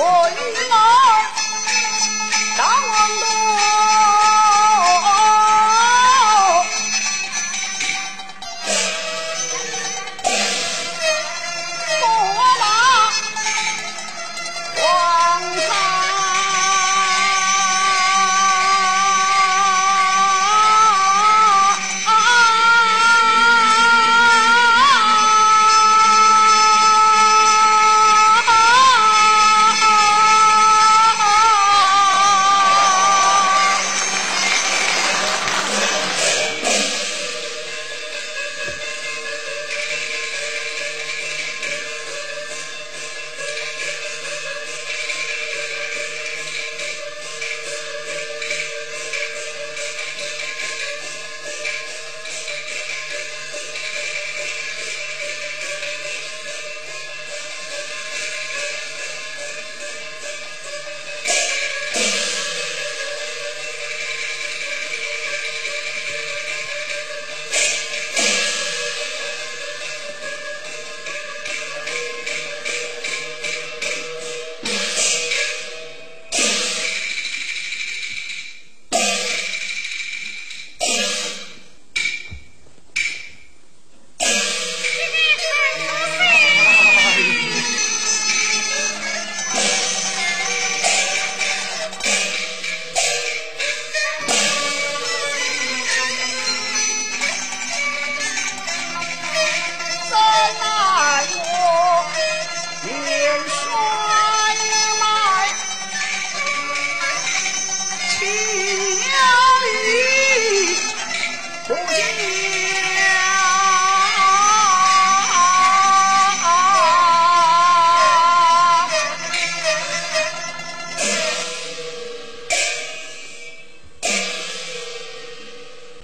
我。